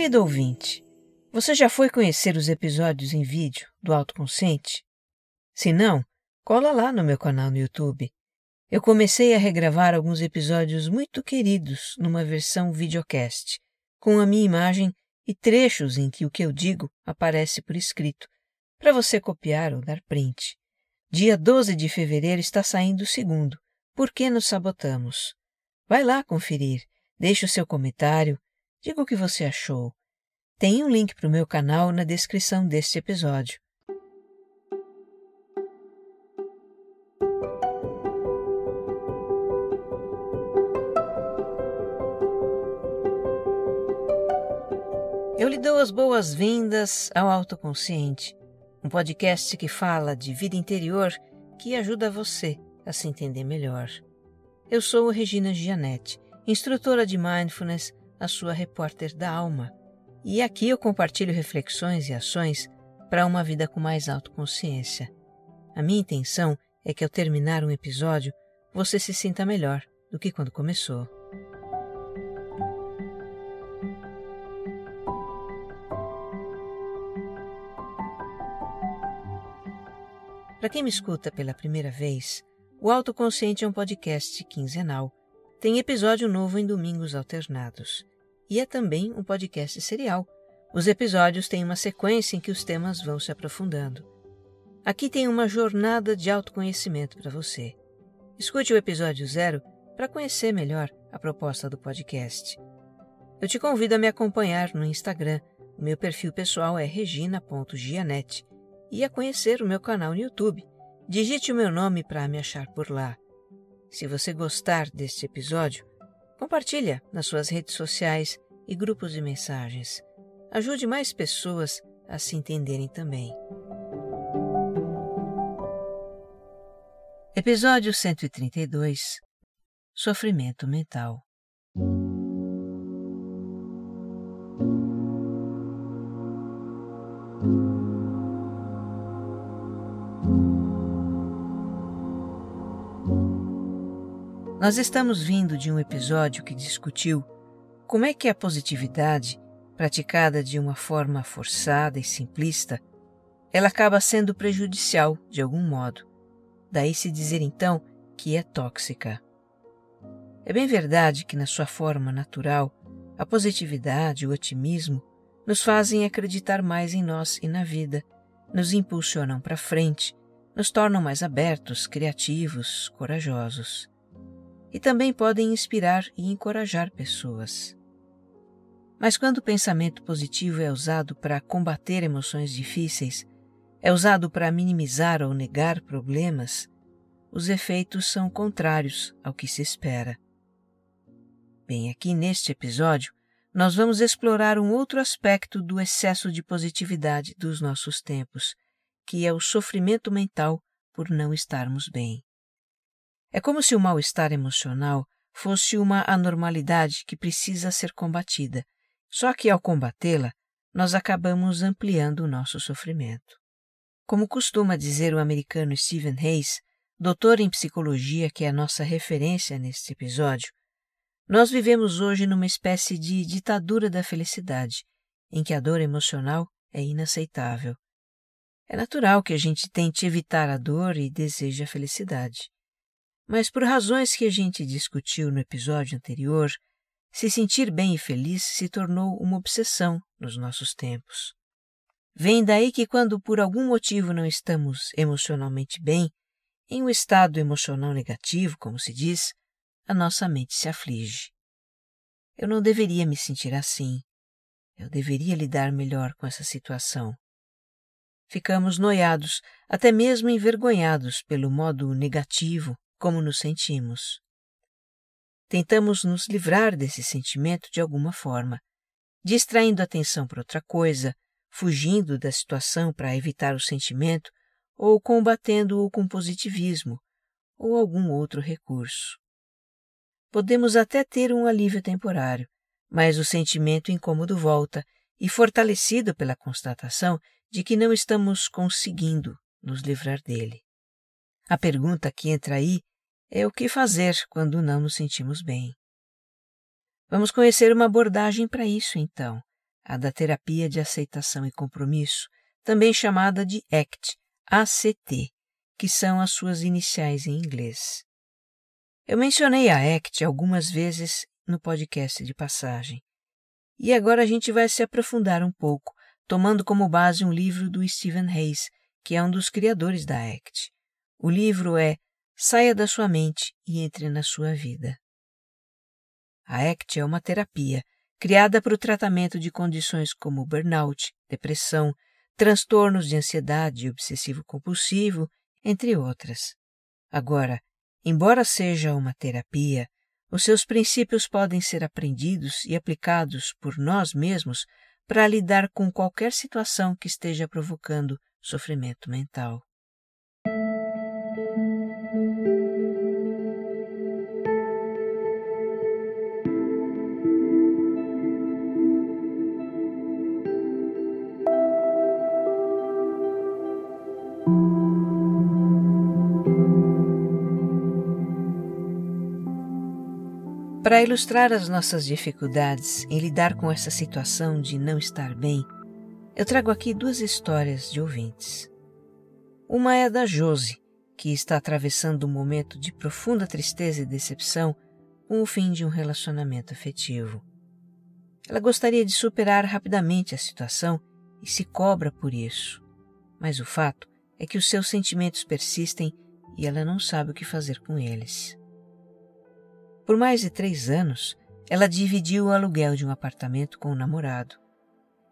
Querido ouvinte, você já foi conhecer os episódios em vídeo do Autoconsciente? Se não, cola lá no meu canal no YouTube. Eu comecei a regravar alguns episódios muito queridos numa versão videocast, com a minha imagem e trechos em que o que eu digo aparece por escrito, para você copiar ou dar print. Dia 12 de fevereiro está saindo o segundo. Por que nos sabotamos? Vai lá conferir, deixe o seu comentário, diga o que você achou. Tem um link para o meu canal na descrição deste episódio. Eu lhe dou as boas-vindas ao Autoconsciente, um podcast que fala de vida interior que ajuda você a se entender melhor. Eu sou Regina Gianetti, instrutora de Mindfulness, a sua repórter da alma. E aqui eu compartilho reflexões e ações para uma vida com mais autoconsciência. A minha intenção é que ao terminar um episódio você se sinta melhor do que quando começou. Para quem me escuta pela primeira vez, o Autoconsciente é um podcast quinzenal. Tem episódio novo em domingos alternados. E é também um podcast serial. Os episódios têm uma sequência em que os temas vão se aprofundando. Aqui tem uma jornada de autoconhecimento para você. Escute o episódio zero para conhecer melhor a proposta do podcast. Eu te convido a me acompanhar no Instagram. O meu perfil pessoal é regina.gianete e a conhecer o meu canal no YouTube. Digite o meu nome para me achar por lá. Se você gostar deste episódio, compartilha nas suas redes sociais e grupos de mensagens. Ajude mais pessoas a se entenderem também. Episódio 132 Sofrimento Mental Nós estamos vindo de um episódio que discutiu como é que a positividade, praticada de uma forma forçada e simplista, ela acaba sendo prejudicial de algum modo. Daí se dizer então que é tóxica. É bem verdade que, na sua forma natural, a positividade o otimismo nos fazem acreditar mais em nós e na vida, nos impulsionam para frente, nos tornam mais abertos, criativos, corajosos e também podem inspirar e encorajar pessoas. Mas quando o pensamento positivo é usado para combater emoções difíceis, é usado para minimizar ou negar problemas, os efeitos são contrários ao que se espera. Bem, aqui neste episódio, nós vamos explorar um outro aspecto do excesso de positividade dos nossos tempos, que é o sofrimento mental por não estarmos bem. É como se o mal-estar emocional fosse uma anormalidade que precisa ser combatida. Só que ao combatê-la, nós acabamos ampliando o nosso sofrimento. Como costuma dizer o americano Stephen Hayes, doutor em psicologia que é a nossa referência neste episódio, nós vivemos hoje numa espécie de ditadura da felicidade, em que a dor emocional é inaceitável. É natural que a gente tente evitar a dor e deseje a felicidade. Mas por razões que a gente discutiu no episódio anterior, se sentir bem e feliz se tornou uma obsessão nos nossos tempos. Vem daí que, quando por algum motivo não estamos emocionalmente bem, em um estado emocional negativo, como se diz, a nossa mente se aflige. Eu não deveria me sentir assim. Eu deveria lidar melhor com essa situação. Ficamos noiados, até mesmo envergonhados pelo modo negativo como nos sentimos. Tentamos nos livrar desse sentimento de alguma forma, distraindo a atenção para outra coisa, fugindo da situação para evitar o sentimento ou combatendo-o com positivismo ou algum outro recurso. Podemos até ter um alívio temporário, mas o sentimento incômodo volta e, fortalecido pela constatação de que não estamos conseguindo nos livrar dele. A pergunta que entra aí é o que fazer quando não nos sentimos bem. Vamos conhecer uma abordagem para isso, então, a da terapia de aceitação e compromisso, também chamada de ACT, ACT, que são as suas iniciais em inglês. Eu mencionei a ACT algumas vezes no podcast de passagem. E agora a gente vai se aprofundar um pouco, tomando como base um livro do Stephen Hayes, que é um dos criadores da ACT. O livro é Saia da sua mente e entre na sua vida. A ACT é uma terapia criada para o tratamento de condições como burnout, depressão, transtornos de ansiedade e obsessivo-compulsivo, entre outras. Agora, embora seja uma terapia, os seus princípios podem ser aprendidos e aplicados por nós mesmos para lidar com qualquer situação que esteja provocando sofrimento mental. Para ilustrar as nossas dificuldades em lidar com essa situação de não estar bem, eu trago aqui duas histórias de ouvintes. Uma é da Josi, que está atravessando um momento de profunda tristeza e decepção com o fim de um relacionamento afetivo. Ela gostaria de superar rapidamente a situação e se cobra por isso, mas o fato é que os seus sentimentos persistem e ela não sabe o que fazer com eles. Por mais de três anos, ela dividiu o aluguel de um apartamento com o namorado.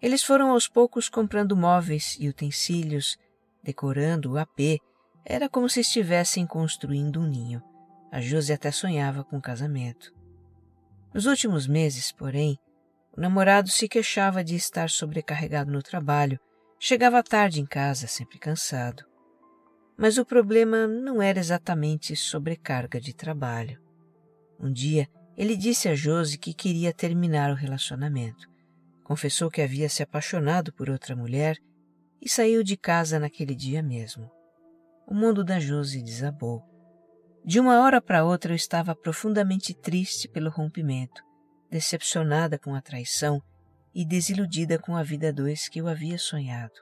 Eles foram aos poucos comprando móveis e utensílios, decorando o AP. Era como se estivessem construindo um ninho. A Josi até sonhava com o casamento. Nos últimos meses, porém, o namorado se queixava de estar sobrecarregado no trabalho, chegava tarde em casa, sempre cansado. Mas o problema não era exatamente sobrecarga de trabalho. Um dia, ele disse a Josi que queria terminar o relacionamento. Confessou que havia se apaixonado por outra mulher e saiu de casa naquele dia mesmo. O mundo da Josi desabou. De uma hora para outra eu estava profundamente triste pelo rompimento, decepcionada com a traição e desiludida com a vida dois que eu havia sonhado.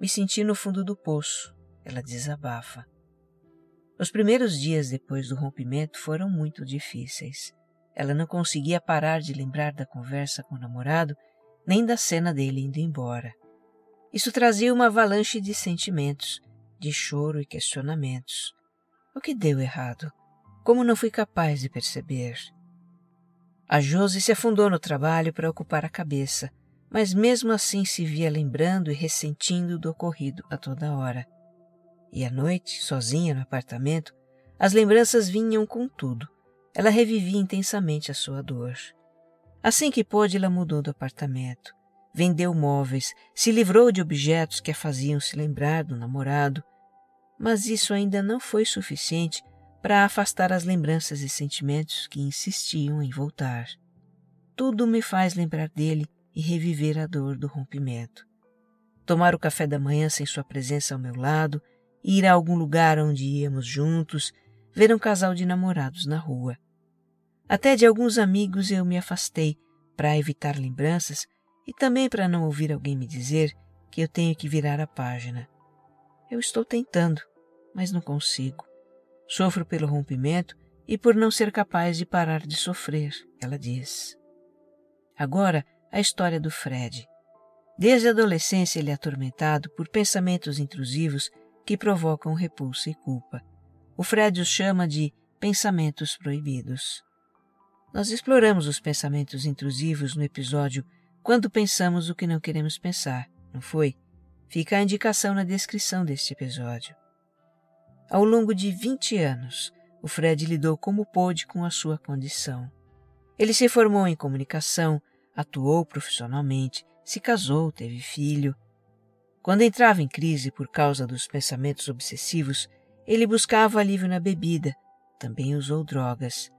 Me senti no fundo do poço, ela desabafa. Os primeiros dias depois do rompimento foram muito difíceis. Ela não conseguia parar de lembrar da conversa com o namorado, nem da cena dele indo embora. Isso trazia uma avalanche de sentimentos, de choro e questionamentos. O que deu errado? Como não fui capaz de perceber? A Josi se afundou no trabalho para ocupar a cabeça, mas mesmo assim se via lembrando e ressentindo do ocorrido a toda hora. E à noite, sozinha no apartamento, as lembranças vinham com tudo. Ela revivia intensamente a sua dor. Assim que pôde, ela mudou do apartamento. Vendeu móveis, se livrou de objetos que a faziam se lembrar do namorado. Mas isso ainda não foi suficiente para afastar as lembranças e sentimentos que insistiam em voltar. Tudo me faz lembrar dele e reviver a dor do rompimento. Tomar o café da manhã sem sua presença ao meu lado ir a algum lugar onde íamos juntos, ver um casal de namorados na rua. Até de alguns amigos eu me afastei para evitar lembranças e também para não ouvir alguém me dizer que eu tenho que virar a página. Eu estou tentando, mas não consigo. Sofro pelo rompimento e por não ser capaz de parar de sofrer, ela diz. Agora, a história do Fred. Desde a adolescência ele é atormentado por pensamentos intrusivos que provocam repulsa e culpa. O Fred os chama de pensamentos proibidos. Nós exploramos os pensamentos intrusivos no episódio Quando Pensamos o que Não Queremos Pensar, não foi? Fica a indicação na descrição deste episódio. Ao longo de 20 anos, o Fred lidou como pôde com a sua condição. Ele se formou em comunicação, atuou profissionalmente, se casou, teve filho, quando entrava em crise por causa dos pensamentos obsessivos, ele buscava alívio na bebida, também usou drogas.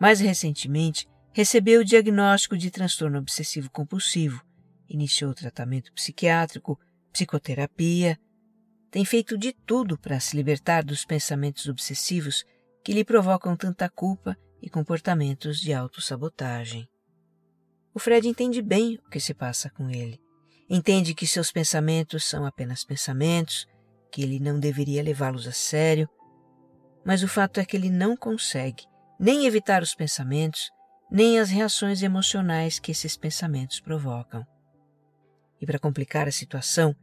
Mais recentemente, recebeu o diagnóstico de transtorno obsessivo compulsivo, iniciou tratamento psiquiátrico, psicoterapia. Tem feito de tudo para se libertar dos pensamentos obsessivos que lhe provocam tanta culpa e comportamentos de autossabotagem. O Fred entende bem o que se passa com ele. Entende que seus pensamentos são apenas pensamentos, que ele não deveria levá-los a sério, mas o fato é que ele não consegue nem evitar os pensamentos, nem as reações emocionais que esses pensamentos provocam. E para complicar a situação,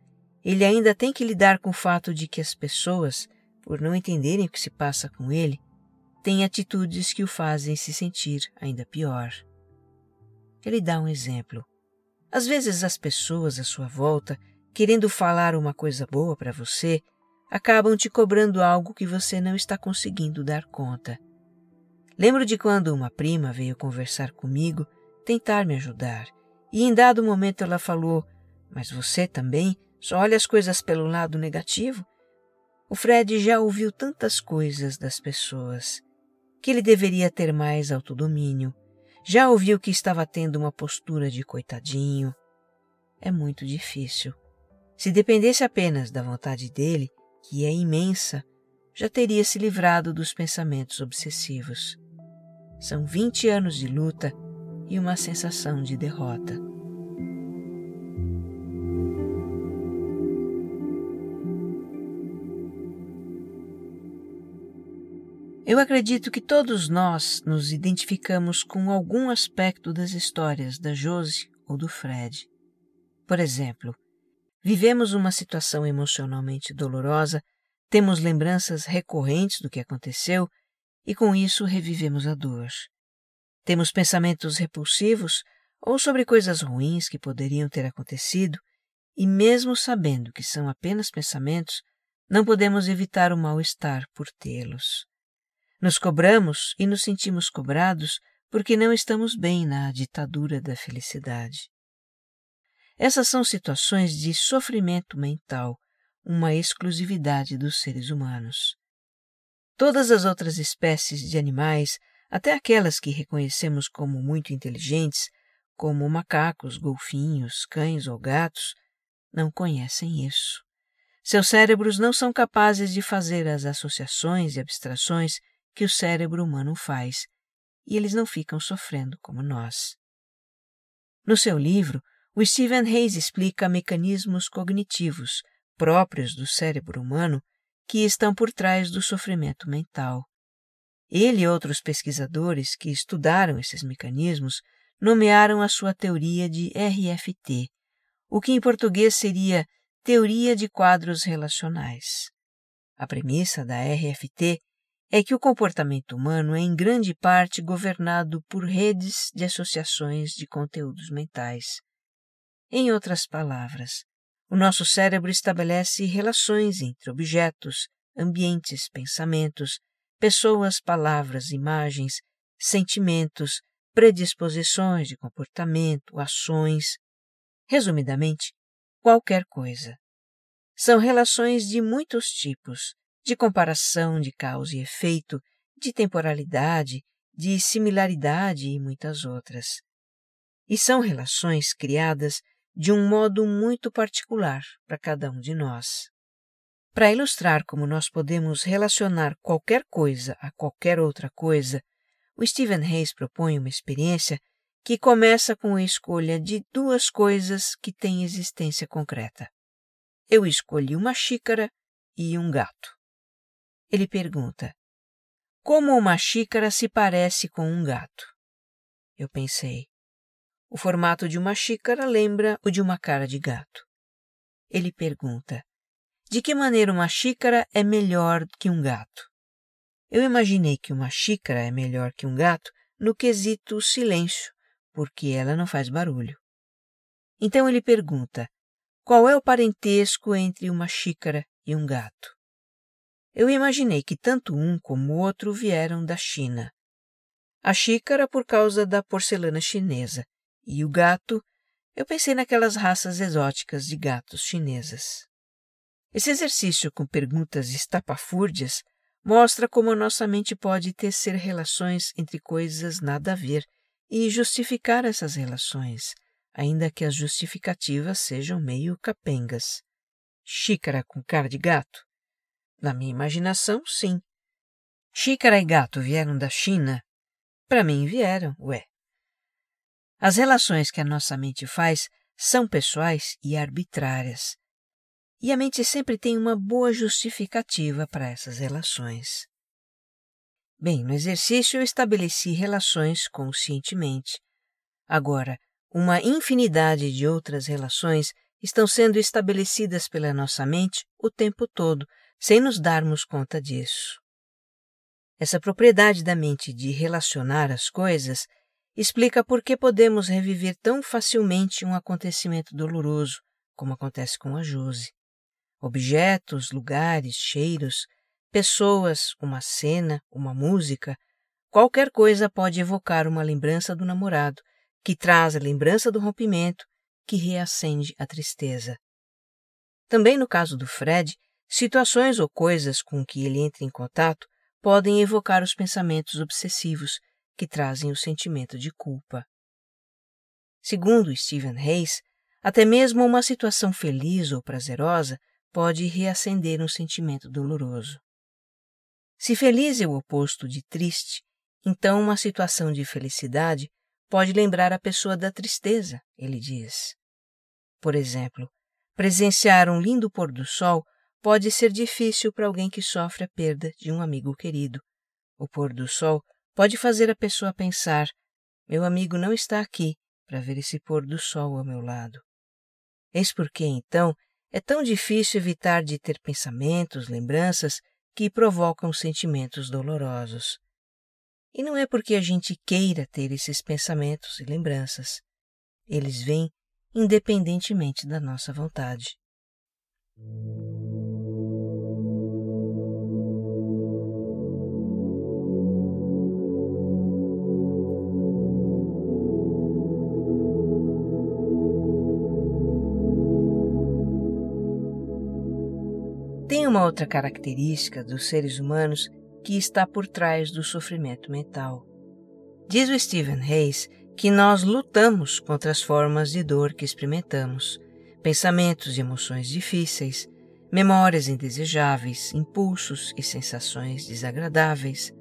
ele ainda tem que lidar com o fato de que as pessoas, por não entenderem o que se passa com ele, têm atitudes que o fazem se sentir ainda pior. Ele dá um exemplo. Às vezes as pessoas à sua volta, querendo falar uma coisa boa para você, acabam te cobrando algo que você não está conseguindo dar conta. Lembro de quando uma prima veio conversar comigo, tentar me ajudar, e em dado momento ela falou: Mas você também só olha as coisas pelo lado negativo? O Fred já ouviu tantas coisas das pessoas que ele deveria ter mais autodomínio já ouviu que estava tendo uma postura de coitadinho? É muito difícil. Se dependesse apenas da vontade dele, que é imensa, já teria se livrado dos pensamentos obsessivos. São 20 anos de luta e uma sensação de derrota. Eu acredito que todos nós nos identificamos com algum aspecto das histórias da Josie ou do Fred. Por exemplo, vivemos uma situação emocionalmente dolorosa, temos lembranças recorrentes do que aconteceu e com isso revivemos a dor. Temos pensamentos repulsivos ou sobre coisas ruins que poderiam ter acontecido, e mesmo sabendo que são apenas pensamentos, não podemos evitar o mal-estar por tê-los. Nos cobramos e nos sentimos cobrados porque não estamos bem na ditadura da felicidade. Essas são situações de sofrimento mental, uma exclusividade dos seres humanos. Todas as outras espécies de animais, até aquelas que reconhecemos como muito inteligentes, como macacos, golfinhos, cães ou gatos, não conhecem isso. Seus cérebros não são capazes de fazer as associações e abstrações que o cérebro humano faz, e eles não ficam sofrendo como nós. No seu livro, o Stephen Hayes explica mecanismos cognitivos próprios do cérebro humano que estão por trás do sofrimento mental. Ele e outros pesquisadores que estudaram esses mecanismos nomearam a sua teoria de RFT, o que em português seria Teoria de Quadros Relacionais. A premissa da RFT é que o comportamento humano é em grande parte governado por redes de associações de conteúdos mentais. Em outras palavras, o nosso cérebro estabelece relações entre objetos, ambientes, pensamentos, pessoas, palavras, imagens, sentimentos, predisposições de comportamento, ações. Resumidamente, qualquer coisa. São relações de muitos tipos, de comparação de causa e efeito, de temporalidade, de similaridade e muitas outras. E são relações criadas de um modo muito particular para cada um de nós. Para ilustrar como nós podemos relacionar qualquer coisa a qualquer outra coisa, o Stephen Hayes propõe uma experiência que começa com a escolha de duas coisas que têm existência concreta. Eu escolhi uma xícara e um gato. Ele pergunta: Como uma xícara se parece com um gato? Eu pensei. O formato de uma xícara lembra o de uma cara de gato. Ele pergunta: De que maneira uma xícara é melhor que um gato? Eu imaginei que uma xícara é melhor que um gato no quesito silêncio, porque ela não faz barulho. Então ele pergunta: Qual é o parentesco entre uma xícara e um gato? Eu imaginei que tanto um como o outro vieram da China. A xícara por causa da porcelana chinesa e o gato, eu pensei naquelas raças exóticas de gatos chinesas. Esse exercício com perguntas estapafúrdias mostra como a nossa mente pode tecer relações entre coisas nada a ver e justificar essas relações, ainda que as justificativas sejam meio capengas. Xícara com cara de gato? Na minha imaginação, sim. Xícara e gato vieram da China? Para mim vieram, ué. As relações que a nossa mente faz são pessoais e arbitrárias. E a mente sempre tem uma boa justificativa para essas relações. Bem, no exercício eu estabeleci relações conscientemente. Agora, uma infinidade de outras relações estão sendo estabelecidas pela nossa mente o tempo todo, sem nos darmos conta disso. Essa propriedade da mente de relacionar as coisas explica por que podemos reviver tão facilmente um acontecimento doloroso, como acontece com a Jose. Objetos, lugares, cheiros, pessoas, uma cena, uma música, qualquer coisa pode evocar uma lembrança do namorado, que traz a lembrança do rompimento, que reacende a tristeza. Também no caso do Fred, situações ou coisas com que ele entra em contato podem evocar os pensamentos obsessivos que trazem o sentimento de culpa. Segundo Stephen Hayes, até mesmo uma situação feliz ou prazerosa pode reacender um sentimento doloroso. Se feliz é o oposto de triste, então uma situação de felicidade pode lembrar a pessoa da tristeza, ele diz. Por exemplo, presenciar um lindo pôr do sol pode ser difícil para alguém que sofre a perda de um amigo querido. O pôr do sol pode fazer a pessoa pensar: meu amigo não está aqui para ver esse pôr do sol ao meu lado. Eis porque, então, é tão difícil evitar de ter pensamentos, lembranças que provocam sentimentos dolorosos. E não é porque a gente queira ter esses pensamentos e lembranças. Eles vêm independentemente da nossa vontade. Uma outra característica dos seres humanos que está por trás do sofrimento mental. Diz o Stephen Hayes que nós lutamos contra as formas de dor que experimentamos, pensamentos e emoções difíceis, memórias indesejáveis, impulsos e sensações desagradáveis.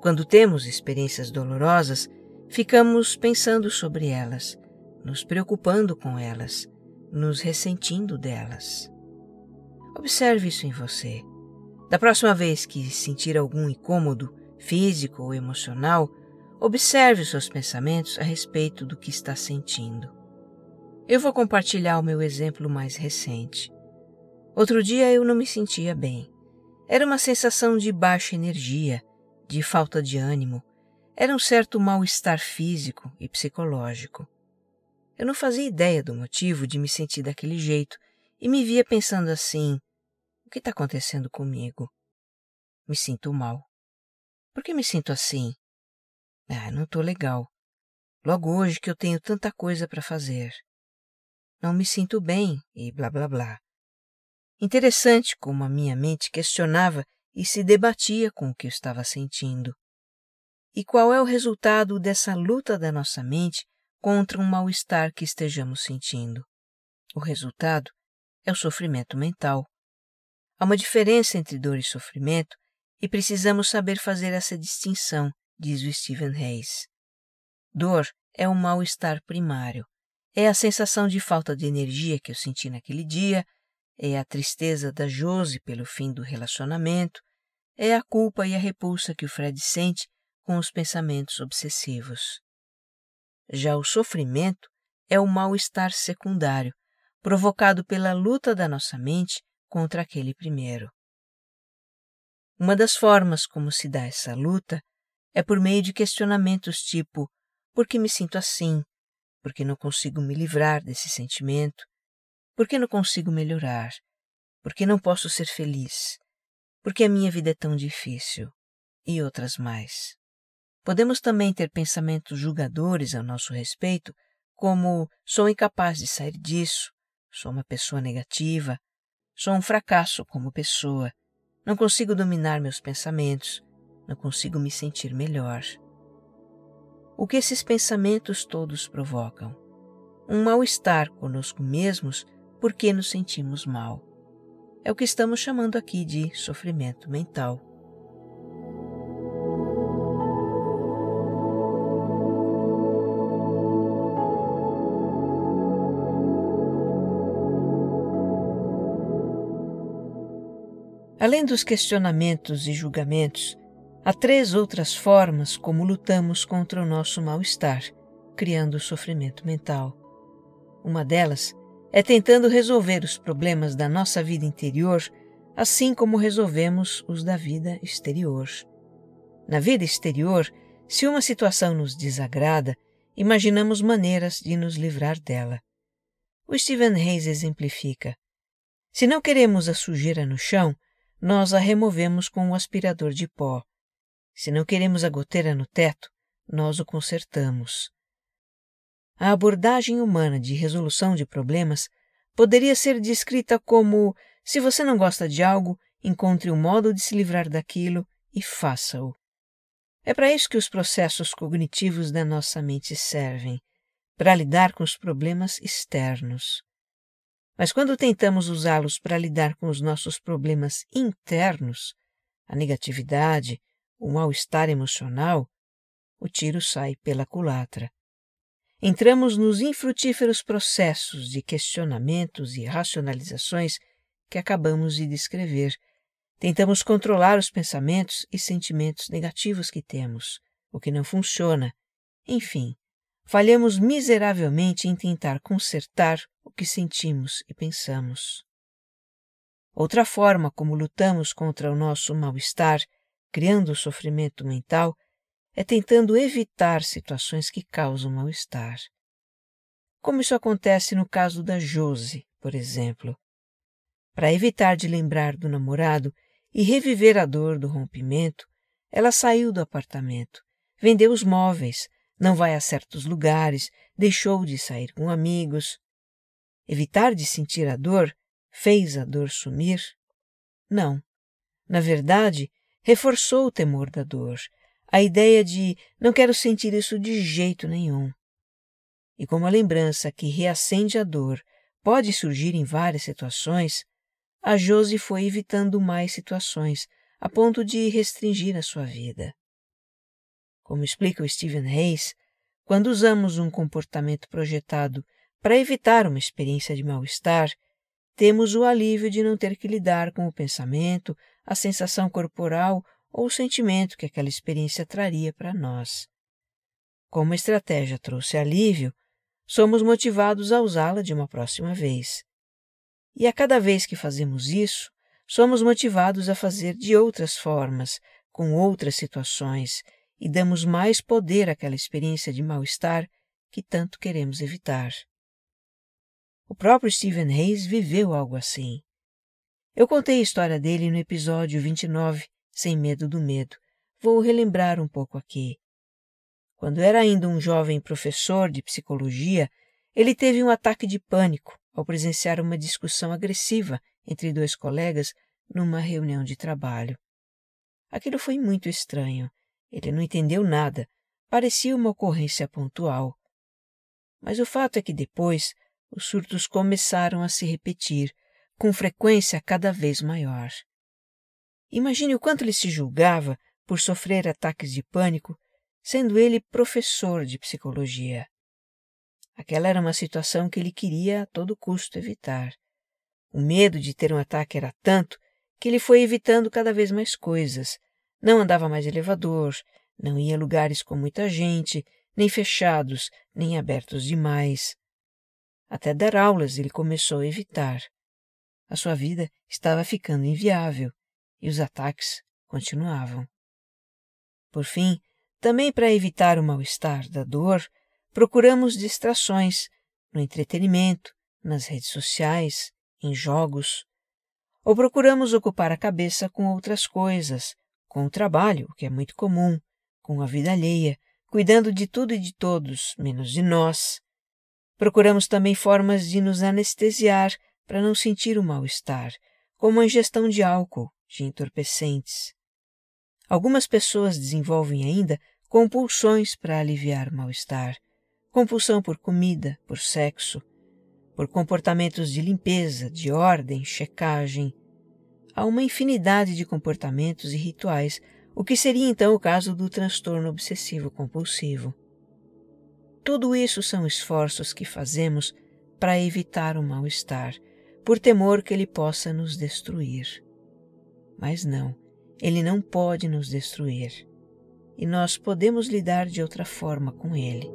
Quando temos experiências dolorosas, ficamos pensando sobre elas, nos preocupando com elas, nos ressentindo delas. Observe isso em você. Da próxima vez que sentir algum incômodo, físico ou emocional, observe os seus pensamentos a respeito do que está sentindo. Eu vou compartilhar o meu exemplo mais recente. Outro dia eu não me sentia bem. Era uma sensação de baixa energia, de falta de ânimo. Era um certo mal-estar físico e psicológico. Eu não fazia ideia do motivo de me sentir daquele jeito e me via pensando assim: o que está acontecendo comigo? Me sinto mal. Por que me sinto assim? Ah, não estou legal. Logo hoje que eu tenho tanta coisa para fazer. Não me sinto bem e blá blá blá. Interessante como a minha mente questionava e se debatia com o que eu estava sentindo. E qual é o resultado dessa luta da nossa mente contra um mal-estar que estejamos sentindo? O resultado é o sofrimento mental. Há uma diferença entre dor e sofrimento e precisamos saber fazer essa distinção, diz o Stephen Hayes. Dor é um mal-estar primário. É a sensação de falta de energia que eu senti naquele dia, é a tristeza da Jose pelo fim do relacionamento, é a culpa e a repulsa que o Fred sente com os pensamentos obsessivos. Já o sofrimento é o mal-estar secundário, provocado pela luta da nossa mente contra aquele primeiro. Uma das formas como se dá essa luta é por meio de questionamentos tipo: por que me sinto assim? Por que não consigo me livrar desse sentimento? Por que não consigo melhorar? Por que não posso ser feliz? Por que a minha vida é tão difícil? E outras mais. Podemos também ter pensamentos julgadores a nosso respeito, como: sou incapaz de sair disso, sou uma pessoa negativa, Sou um fracasso como pessoa. Não consigo dominar meus pensamentos. Não consigo me sentir melhor. O que esses pensamentos todos provocam? Um mal-estar conosco mesmos porque nos sentimos mal. É o que estamos chamando aqui de sofrimento mental. Além dos questionamentos e julgamentos, há três outras formas como lutamos contra o nosso mal-estar, criando sofrimento mental. Uma delas é tentando resolver os problemas da nossa vida interior, assim como resolvemos os da vida exterior. Na vida exterior, se uma situação nos desagrada, imaginamos maneiras de nos livrar dela. O Stephen Hayes exemplifica. Se não queremos a sujeira no chão, nós a removemos com um aspirador de pó. Se não queremos a goteira no teto, nós o consertamos. A abordagem humana de resolução de problemas poderia ser descrita como: se você não gosta de algo, encontre um modo de se livrar daquilo e faça-o. É para isso que os processos cognitivos da nossa mente servem para lidar com os problemas externos. Mas quando tentamos usá-los para lidar com os nossos problemas internos, a negatividade, o mal-estar emocional, o tiro sai pela culatra. Entramos nos infrutíferos processos de questionamentos e racionalizações que acabamos de descrever. Tentamos controlar os pensamentos e sentimentos negativos que temos, o que não funciona. Enfim, falhamos miseravelmente em tentar consertar o que sentimos e pensamos. Outra forma como lutamos contra o nosso mal-estar, criando sofrimento mental, é tentando evitar situações que causam mal-estar. Como isso acontece no caso da Jose, por exemplo. Para evitar de lembrar do namorado e reviver a dor do rompimento, ela saiu do apartamento, vendeu os móveis, não vai a certos lugares, deixou de sair com amigos. Evitar de sentir a dor fez a dor sumir? Não. Na verdade, reforçou o temor da dor, a ideia de não quero sentir isso de jeito nenhum. E como a lembrança que reacende a dor pode surgir em várias situações, a Josie foi evitando mais situações, a ponto de restringir a sua vida. Como explica o Stephen Hayes, quando usamos um comportamento projetado para evitar uma experiência de mal-estar, temos o alívio de não ter que lidar com o pensamento, a sensação corporal ou o sentimento que aquela experiência traria para nós. Como a estratégia trouxe alívio, somos motivados a usá-la de uma próxima vez. E a cada vez que fazemos isso, somos motivados a fazer de outras formas, com outras situações, e damos mais poder àquela experiência de mal-estar que tanto queremos evitar. O próprio Stephen Hayes viveu algo assim. Eu contei a história dele no episódio 29, Sem Medo do Medo. Vou relembrar um pouco aqui. Quando era ainda um jovem professor de psicologia, ele teve um ataque de pânico ao presenciar uma discussão agressiva entre dois colegas numa reunião de trabalho. Aquilo foi muito estranho ele não entendeu nada. Parecia uma ocorrência pontual. Mas o fato é que depois os surtos começaram a se repetir, com frequência cada vez maior. Imagine o quanto ele se julgava por sofrer ataques de pânico, sendo ele professor de psicologia. Aquela era uma situação que ele queria a todo custo evitar. O medo de ter um ataque era tanto que ele foi evitando cada vez mais coisas, não andava mais elevador, não ia a lugares com muita gente, nem fechados, nem abertos demais. Até dar aulas ele começou a evitar. A sua vida estava ficando inviável e os ataques continuavam. Por fim, também para evitar o mal-estar da dor, procuramos distrações no entretenimento, nas redes sociais, em jogos. Ou procuramos ocupar a cabeça com outras coisas, com o trabalho, que é muito comum, com a vida alheia, cuidando de tudo e de todos, menos de nós. Procuramos também formas de nos anestesiar para não sentir o mal-estar, como a ingestão de álcool, de entorpecentes. Algumas pessoas desenvolvem ainda compulsões para aliviar o mal-estar, compulsão por comida, por sexo, por comportamentos de limpeza, de ordem, checagem, há uma infinidade de comportamentos e rituais, o que seria então o caso do transtorno obsessivo compulsivo. Tudo isso são esforços que fazemos para evitar o mal-estar, por temor que ele possa nos destruir. Mas não, ele não pode nos destruir. E nós podemos lidar de outra forma com ele.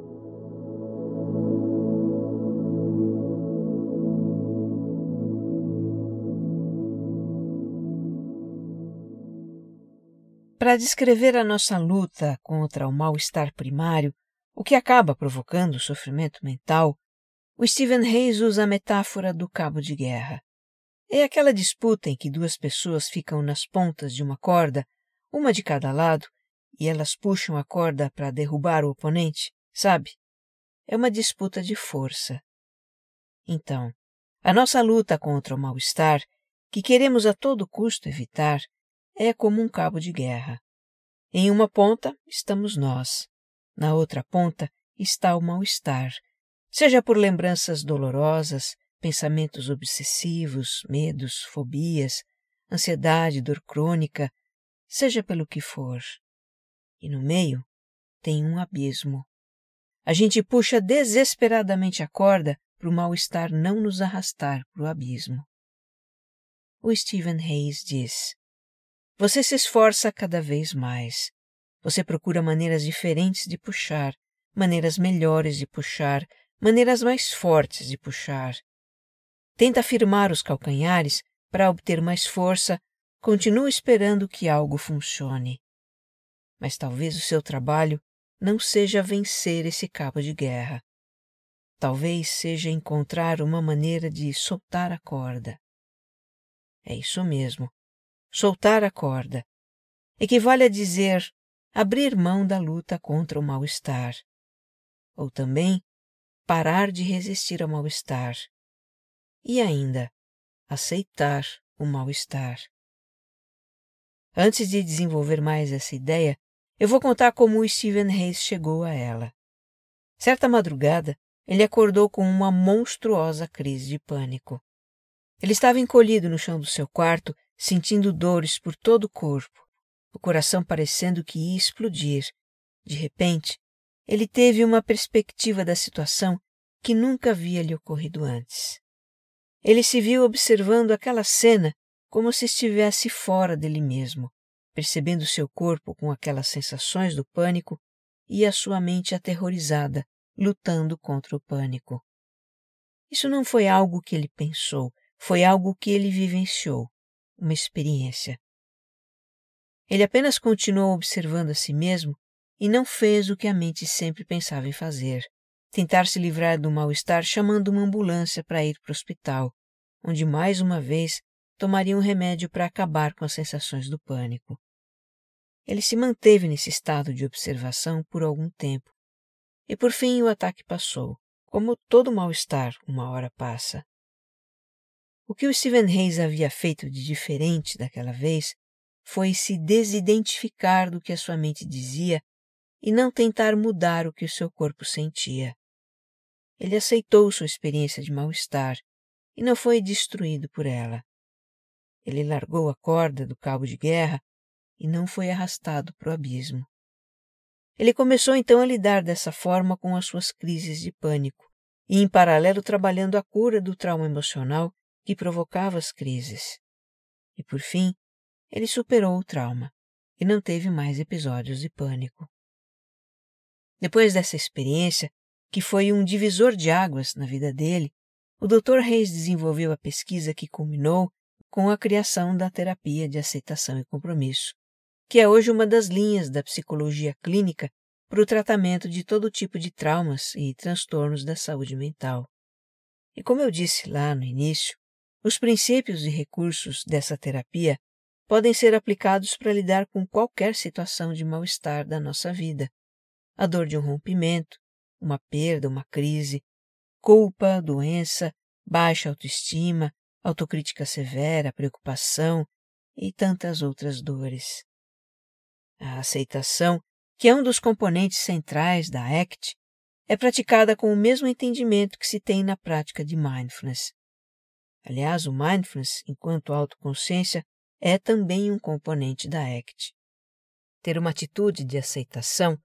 Para descrever a nossa luta contra o mal-estar primário, o que acaba provocando o sofrimento mental, o Stephen Hayes usa a metáfora do cabo de guerra. É aquela disputa em que duas pessoas ficam nas pontas de uma corda, uma de cada lado, e elas puxam a corda para derrubar o oponente, sabe? É uma disputa de força. Então, a nossa luta contra o mal-estar, que queremos a todo custo evitar, é como um cabo de guerra. Em uma ponta estamos nós, na outra ponta está o mal-estar, seja por lembranças dolorosas, pensamentos obsessivos, medos, fobias, ansiedade, dor crônica, seja pelo que for. E no meio tem um abismo. A gente puxa desesperadamente a corda para o mal-estar não nos arrastar para o abismo. O Stephen Hayes diz: você se esforça cada vez mais. Você procura maneiras diferentes de puxar, maneiras melhores de puxar, maneiras mais fortes de puxar. Tenta firmar os calcanhares para obter mais força, continua esperando que algo funcione. Mas talvez o seu trabalho não seja vencer esse cabo de guerra. Talvez seja encontrar uma maneira de soltar a corda. É isso mesmo soltar a corda, equivale a dizer abrir mão da luta contra o mal-estar, ou também parar de resistir ao mal-estar, e ainda aceitar o mal-estar. Antes de desenvolver mais essa ideia, eu vou contar como Stephen Hayes chegou a ela. Certa madrugada, ele acordou com uma monstruosa crise de pânico. Ele estava encolhido no chão do seu quarto sentindo dores por todo o corpo, o coração parecendo que ia explodir. De repente, ele teve uma perspectiva da situação que nunca havia lhe ocorrido antes. Ele se viu observando aquela cena como se estivesse fora dele mesmo, percebendo seu corpo com aquelas sensações do pânico e a sua mente aterrorizada, lutando contra o pânico. Isso não foi algo que ele pensou, foi algo que ele vivenciou uma experiência. Ele apenas continuou observando a si mesmo e não fez o que a mente sempre pensava em fazer: tentar se livrar do mal-estar chamando uma ambulância para ir para o hospital, onde mais uma vez tomaria um remédio para acabar com as sensações do pânico. Ele se manteve nesse estado de observação por algum tempo, e por fim o ataque passou, como todo mal-estar uma hora passa. O que o Stephen Hayes havia feito de diferente daquela vez foi se desidentificar do que a sua mente dizia e não tentar mudar o que o seu corpo sentia. Ele aceitou sua experiência de mal-estar e não foi destruído por ela. Ele largou a corda do cabo de guerra e não foi arrastado para o abismo. Ele começou então a lidar dessa forma com as suas crises de pânico e, em paralelo, trabalhando a cura do trauma emocional que provocava as crises. E por fim, ele superou o trauma e não teve mais episódios de pânico. Depois dessa experiência, que foi um divisor de águas na vida dele, o Dr. Reis desenvolveu a pesquisa que culminou com a criação da terapia de aceitação e compromisso, que é hoje uma das linhas da psicologia clínica para o tratamento de todo tipo de traumas e transtornos da saúde mental. E como eu disse lá no início, os princípios e recursos dessa terapia podem ser aplicados para lidar com qualquer situação de mal-estar da nossa vida. A dor de um rompimento, uma perda, uma crise, culpa, doença, baixa autoestima, autocrítica severa, preocupação e tantas outras dores. A aceitação, que é um dos componentes centrais da ACT, é praticada com o mesmo entendimento que se tem na prática de mindfulness. Aliás, o mindfulness, enquanto autoconsciência, é também um componente da ACT. Ter uma atitude de aceitação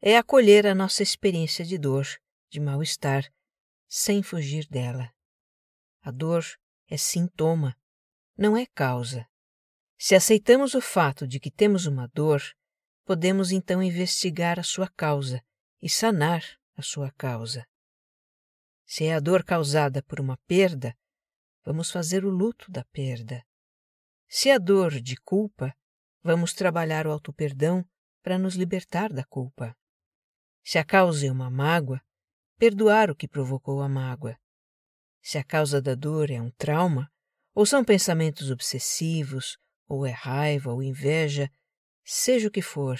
é acolher a nossa experiência de dor, de mal-estar, sem fugir dela. A dor é sintoma, não é causa. Se aceitamos o fato de que temos uma dor, podemos então investigar a sua causa e sanar a sua causa. Se é a dor causada por uma perda, vamos fazer o luto da perda. Se é dor de culpa, vamos trabalhar o auto-perdão para nos libertar da culpa. Se a causa é uma mágoa, perdoar o que provocou a mágoa. Se a causa da dor é um trauma, ou são pensamentos obsessivos, ou é raiva ou inveja, seja o que for,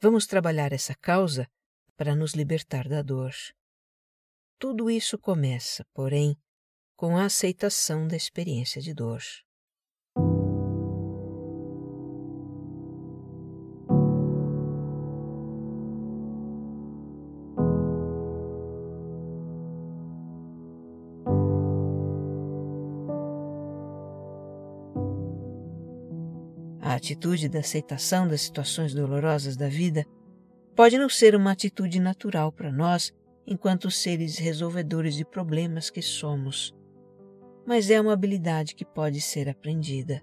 vamos trabalhar essa causa para nos libertar da dor. Tudo isso começa, porém, com a aceitação da experiência de dor. A atitude da aceitação das situações dolorosas da vida pode não ser uma atitude natural para nós enquanto seres resolvedores de problemas que somos, mas é uma habilidade que pode ser aprendida.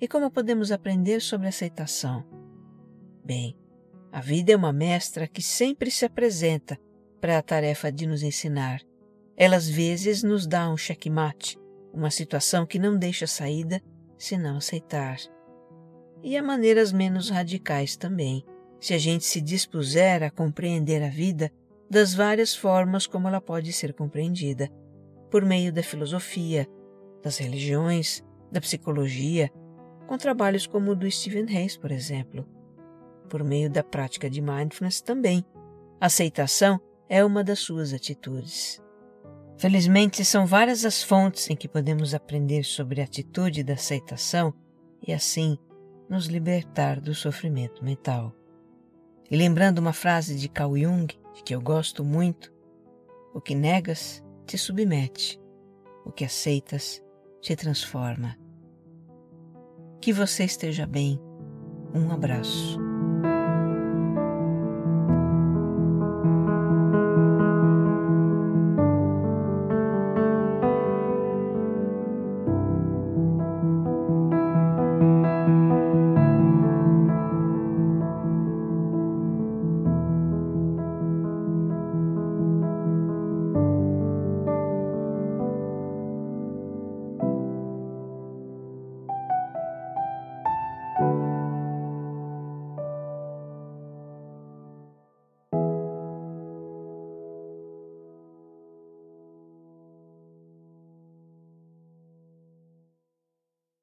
E como podemos aprender sobre aceitação? Bem, a vida é uma mestra que sempre se apresenta para a tarefa de nos ensinar. Ela às vezes nos dá um checkmate, uma situação que não deixa saída se não aceitar e há maneiras menos radicais também, se a gente se dispuser a compreender a vida das várias formas como ela pode ser compreendida, por meio da filosofia, das religiões, da psicologia, com trabalhos como o do Stephen Hayes, por exemplo. Por meio da prática de mindfulness também. aceitação é uma das suas atitudes. Felizmente, são várias as fontes em que podemos aprender sobre a atitude da aceitação e, assim, nos libertar do sofrimento mental. E lembrando uma frase de Carl Jung, que eu gosto muito, o que negas te submete, o que aceitas te transforma. Que você esteja bem. Um abraço.